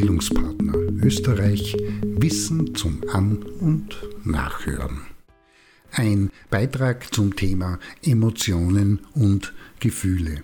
Bildungspartner Österreich Wissen zum An- und Nachhören. Ein Beitrag zum Thema Emotionen und Gefühle.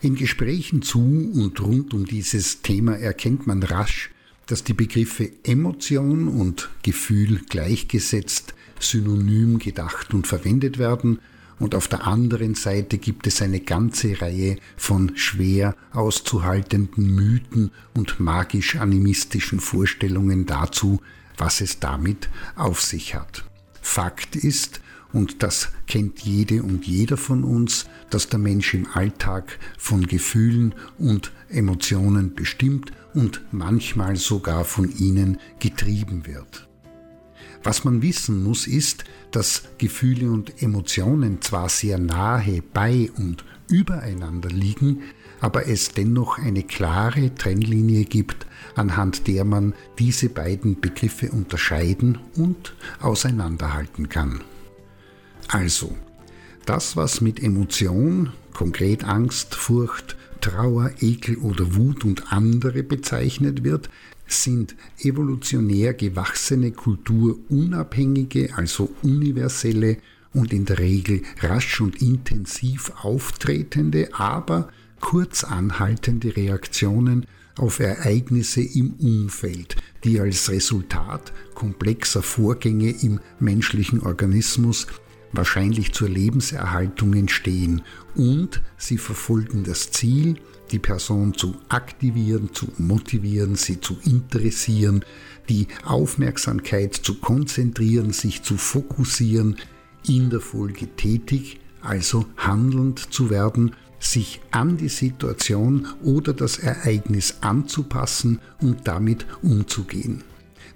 In Gesprächen zu und rund um dieses Thema erkennt man rasch, dass die Begriffe Emotion und Gefühl gleichgesetzt, synonym gedacht und verwendet werden und auf der anderen Seite gibt es eine ganze Reihe von schwer auszuhaltenden Mythen und magisch-animistischen Vorstellungen dazu, was es damit auf sich hat. Fakt ist, und das kennt jede und jeder von uns, dass der Mensch im Alltag von Gefühlen und Emotionen bestimmt und manchmal sogar von ihnen getrieben wird. Was man wissen muss, ist, dass Gefühle und Emotionen zwar sehr nahe bei und übereinander liegen, aber es dennoch eine klare Trennlinie gibt, anhand der man diese beiden Begriffe unterscheiden und auseinanderhalten kann. Also, das, was mit Emotion, konkret Angst, Furcht, Trauer, Ekel oder Wut und andere bezeichnet wird, sind evolutionär gewachsene kulturunabhängige, also universelle und in der Regel rasch und intensiv auftretende, aber kurz anhaltende Reaktionen auf Ereignisse im Umfeld, die als Resultat komplexer Vorgänge im menschlichen Organismus wahrscheinlich zur Lebenserhaltung entstehen und sie verfolgen das Ziel, die Person zu aktivieren, zu motivieren, sie zu interessieren, die Aufmerksamkeit zu konzentrieren, sich zu fokussieren, in der Folge tätig, also handelnd zu werden, sich an die Situation oder das Ereignis anzupassen und damit umzugehen.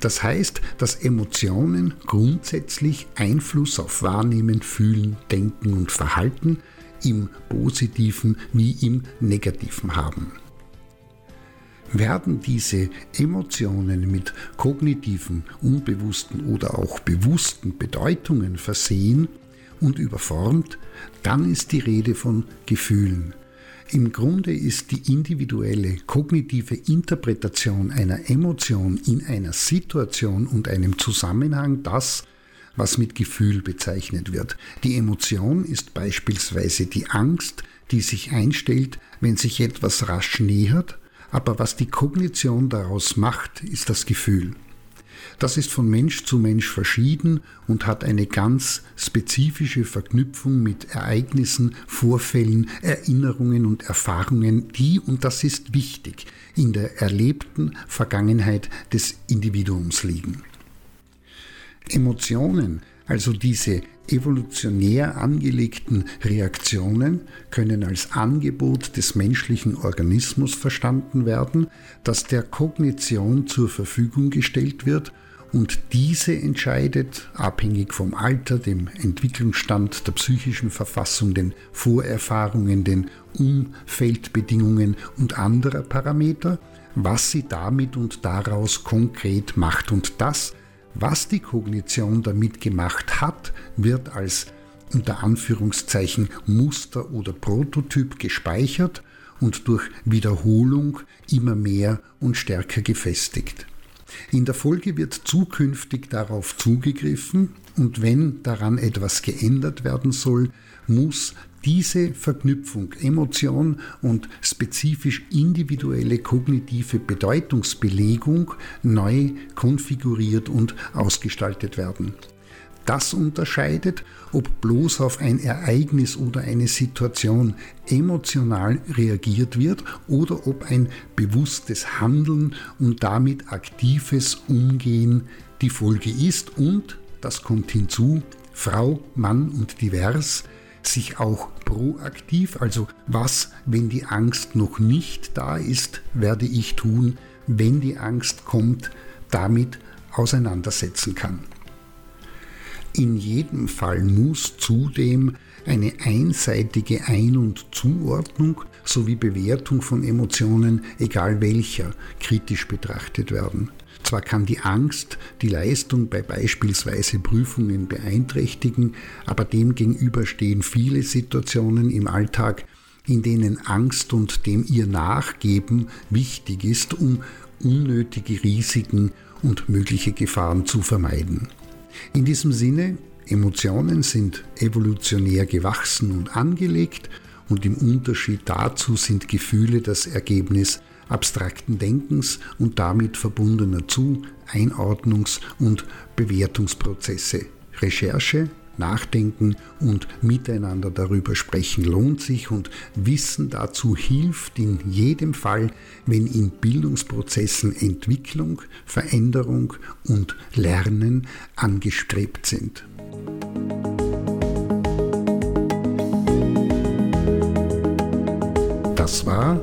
Das heißt, dass Emotionen grundsätzlich Einfluss auf Wahrnehmen, Fühlen, Denken und Verhalten im positiven wie im negativen haben. Werden diese Emotionen mit kognitiven, unbewussten oder auch bewussten Bedeutungen versehen und überformt, dann ist die Rede von Gefühlen, im Grunde ist die individuelle kognitive Interpretation einer Emotion in einer Situation und einem Zusammenhang das, was mit Gefühl bezeichnet wird. Die Emotion ist beispielsweise die Angst, die sich einstellt, wenn sich etwas rasch nähert, aber was die Kognition daraus macht, ist das Gefühl. Das ist von Mensch zu Mensch verschieden und hat eine ganz spezifische Verknüpfung mit Ereignissen, Vorfällen, Erinnerungen und Erfahrungen, die, und das ist wichtig, in der erlebten Vergangenheit des Individuums liegen. Emotionen, also diese evolutionär angelegten Reaktionen können als Angebot des menschlichen Organismus verstanden werden, das der Kognition zur Verfügung gestellt wird und diese entscheidet, abhängig vom Alter, dem Entwicklungsstand, der psychischen Verfassung, den Vorerfahrungen, den Umfeldbedingungen und anderer Parameter, was sie damit und daraus konkret macht. Und das, was die Kognition damit gemacht hat, wird als unter Anführungszeichen Muster oder Prototyp gespeichert und durch Wiederholung immer mehr und stärker gefestigt. In der Folge wird zukünftig darauf zugegriffen und wenn daran etwas geändert werden soll, muss diese Verknüpfung Emotion und spezifisch individuelle kognitive Bedeutungsbelegung neu konfiguriert und ausgestaltet werden. Das unterscheidet, ob bloß auf ein Ereignis oder eine Situation emotional reagiert wird oder ob ein bewusstes Handeln und damit aktives Umgehen die Folge ist und, das kommt hinzu, Frau, Mann und divers, sich auch proaktiv, also was, wenn die Angst noch nicht da ist, werde ich tun, wenn die Angst kommt, damit auseinandersetzen kann. In jedem Fall muss zudem eine einseitige Ein- und Zuordnung sowie Bewertung von Emotionen, egal welcher, kritisch betrachtet werden. Zwar kann die Angst die Leistung bei beispielsweise Prüfungen beeinträchtigen, aber demgegenüber stehen viele Situationen im Alltag, in denen Angst und dem ihr Nachgeben wichtig ist, um unnötige Risiken und mögliche Gefahren zu vermeiden. In diesem Sinne, Emotionen sind evolutionär gewachsen und angelegt und im Unterschied dazu sind Gefühle das Ergebnis abstrakten Denkens und damit verbundener Zu-, Einordnungs- und Bewertungsprozesse. Recherche, Nachdenken und miteinander darüber sprechen lohnt sich und Wissen dazu hilft in jedem Fall, wenn in Bildungsprozessen Entwicklung, Veränderung und Lernen angestrebt sind. Das war